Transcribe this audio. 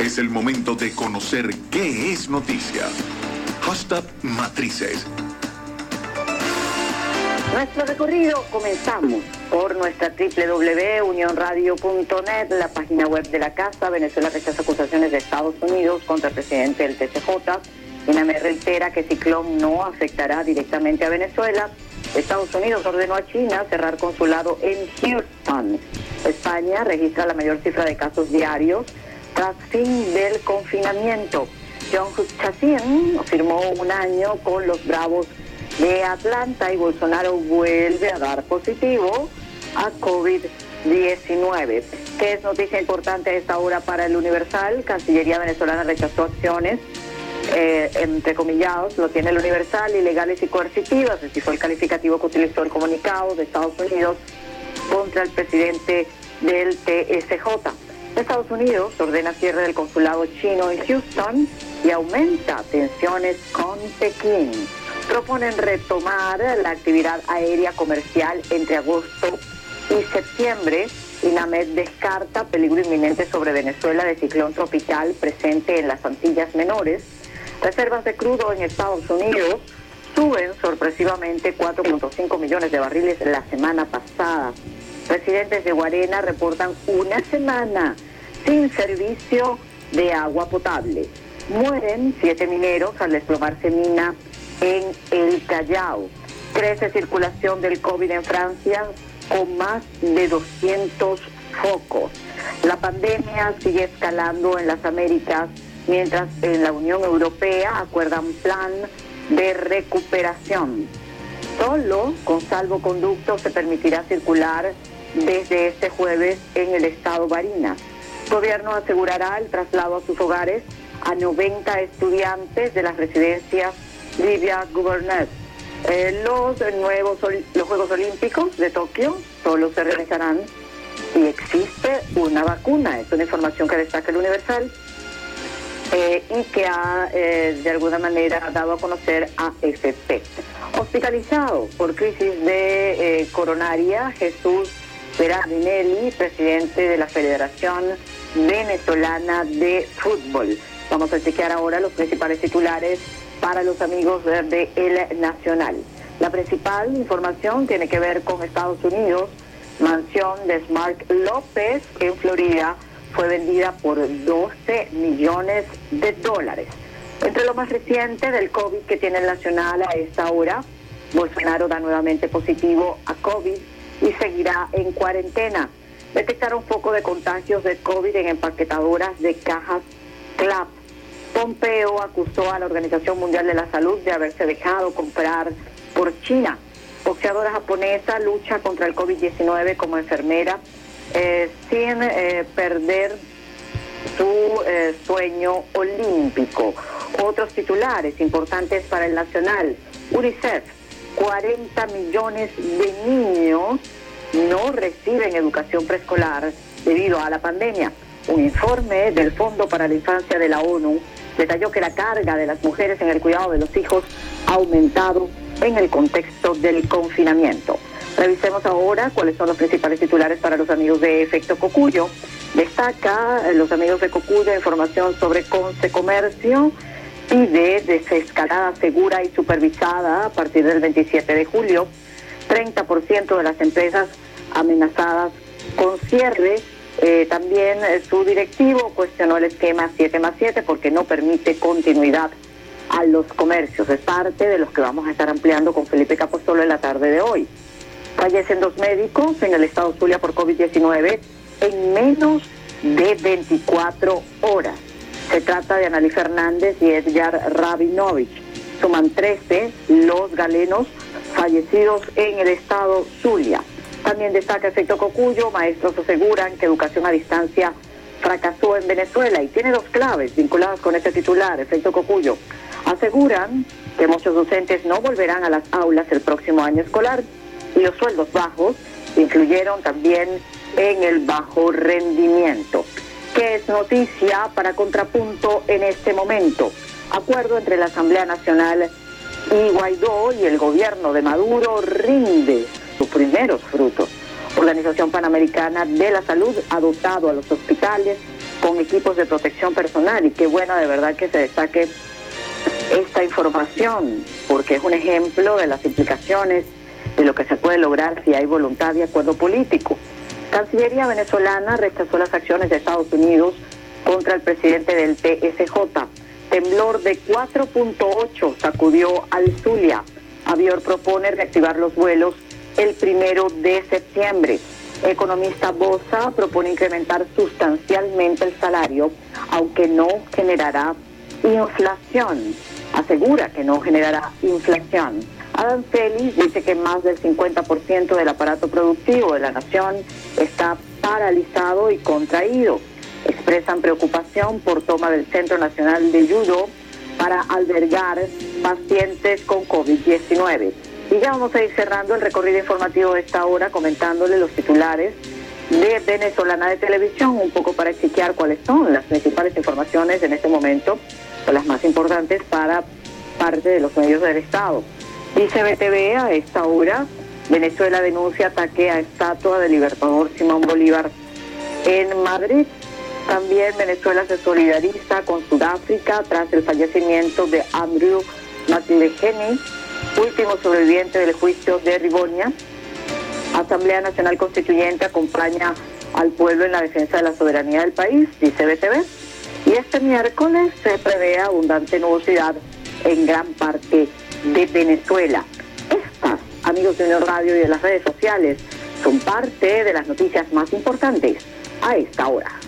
Es el momento de conocer qué es noticia. Hashtag Matrices. Nuestro recorrido comenzamos por nuestra www.unionradio.net, la página web de la Casa. Venezuela rechaza acusaciones de Estados Unidos contra el presidente del TCJ. INAME reitera que Ciclón no afectará directamente a Venezuela. Estados Unidos ordenó a China cerrar consulado en Houston. España registra la mayor cifra de casos diarios fin del confinamiento. John Huchasin firmó un año con los Bravos de Atlanta y Bolsonaro vuelve a dar positivo a COVID-19. ¿Qué es noticia importante a esta hora para el Universal? Cancillería venezolana rechazó acciones, eh, entre comillados, lo tiene el Universal, ilegales y coercitivas, así fue el calificativo que utilizó el comunicado de Estados Unidos contra el presidente del TSJ. Estados Unidos ordena cierre del consulado chino en Houston y aumenta tensiones con Pekín proponen retomar la actividad aérea comercial entre agosto y septiembre. INAMED descarta peligro inminente sobre Venezuela de ciclón tropical presente en las Antillas Menores. Reservas de crudo en Estados Unidos suben sorpresivamente 4.5 millones de barriles la semana pasada. Residentes de Guarena reportan una semana sin servicio de agua potable. Mueren siete mineros al desplomarse mina en el Callao. Crece circulación del COVID en Francia con más de 200 focos. La pandemia sigue escalando en las Américas, mientras en la Unión Europea acuerdan plan de recuperación. Solo con salvoconducto se permitirá circular desde este jueves en el estado Barinas. El gobierno asegurará el traslado a sus hogares a 90 estudiantes de las residencias Livia Gouverneur. Eh, los nuevos los Juegos Olímpicos de Tokio solo se realizarán si existe una vacuna. Es una información que destaca el Universal eh, y que ha eh, de alguna manera dado a conocer a FP. Hospitalizado por crisis de coronaria, Jesús Berardinelli, presidente de la Federación Venezolana de Fútbol. Vamos a chequear ahora los principales titulares para los amigos de El Nacional. La principal información tiene que ver con Estados Unidos. Mansión de Smart López en Florida fue vendida por 12 millones de dólares. Entre lo más reciente del COVID que tiene el Nacional a esta hora, Bolsonaro da nuevamente positivo a COVID y seguirá en cuarentena. Detectaron foco de contagios de COVID en empaquetadoras de cajas CLAP Pompeo acusó a la Organización Mundial de la Salud de haberse dejado comprar por China. Boxeadora japonesa lucha contra el COVID-19 como enfermera eh, sin eh, perder su eh, sueño olímpico. Otros titulares importantes para el Nacional. UNICEF, 40 millones de niños no reciben educación preescolar debido a la pandemia. Un informe del Fondo para la Infancia de la ONU detalló que la carga de las mujeres en el cuidado de los hijos ha aumentado en el contexto del confinamiento. Revisemos ahora cuáles son los principales titulares para los amigos de Efecto Cocuyo. Destaca eh, los amigos de Cocuyo información sobre Conce Comercio pide desescalada segura y supervisada a partir del 27 de julio. 30% de las empresas amenazadas con cierre eh, también eh, su directivo cuestionó el esquema 7 más 7 porque no permite continuidad a los comercios. Es parte de los que vamos a estar ampliando con Felipe Capostolo en la tarde de hoy. Fallecen dos médicos en el estado Zulia por COVID-19 en menos de 24 horas. Se trata de Analí Fernández y Edgar Rabinovich. Suman 13 los galenos fallecidos en el estado Zulia. También destaca efecto Cocuyo, maestros aseguran que educación a distancia fracasó en Venezuela y tiene dos claves vinculadas con este titular, efecto Cocuyo. Aseguran que muchos docentes no volverán a las aulas el próximo año escolar y los sueldos bajos incluyeron también en el bajo rendimiento. ¿Qué es noticia para contrapunto en este momento? Acuerdo entre la Asamblea Nacional y Guaidó y el gobierno de Maduro rinde sus primeros frutos. Organización Panamericana de la Salud ha dotado a los hospitales con equipos de protección personal y qué bueno de verdad que se destaque esta información porque es un ejemplo de las implicaciones de lo que se puede lograr si hay voluntad y acuerdo político. Cancillería venezolana rechazó las acciones de Estados Unidos contra el presidente del TSJ. Temblor de 4.8 sacudió al Zulia. Avior propone reactivar los vuelos el primero de septiembre. Economista Bosa propone incrementar sustancialmente el salario, aunque no generará inflación. Asegura que no generará inflación. Adam Félix dice que más del 50% del aparato productivo de la nación está paralizado y contraído. Expresan preocupación por toma del Centro Nacional de Judo para albergar pacientes con COVID-19. Y ya vamos a ir cerrando el recorrido informativo de esta hora comentándole los titulares de Venezolana de Televisión, un poco para explicar cuáles son las principales informaciones en este momento, o las más importantes para parte de los medios del Estado. Dice BTV a esta hora, Venezuela denuncia ataque a estatua del libertador Simón Bolívar en Madrid. También Venezuela se solidariza con Sudáfrica tras el fallecimiento de Andrew McLeheny, último sobreviviente del juicio de Rigonia. Asamblea Nacional Constituyente acompaña al pueblo en la defensa de la soberanía del país, dice BTV. Y este miércoles se prevé abundante nubosidad en gran parte de Venezuela. Estas, amigos de Unión Radio y de las redes sociales, son parte de las noticias más importantes a esta hora.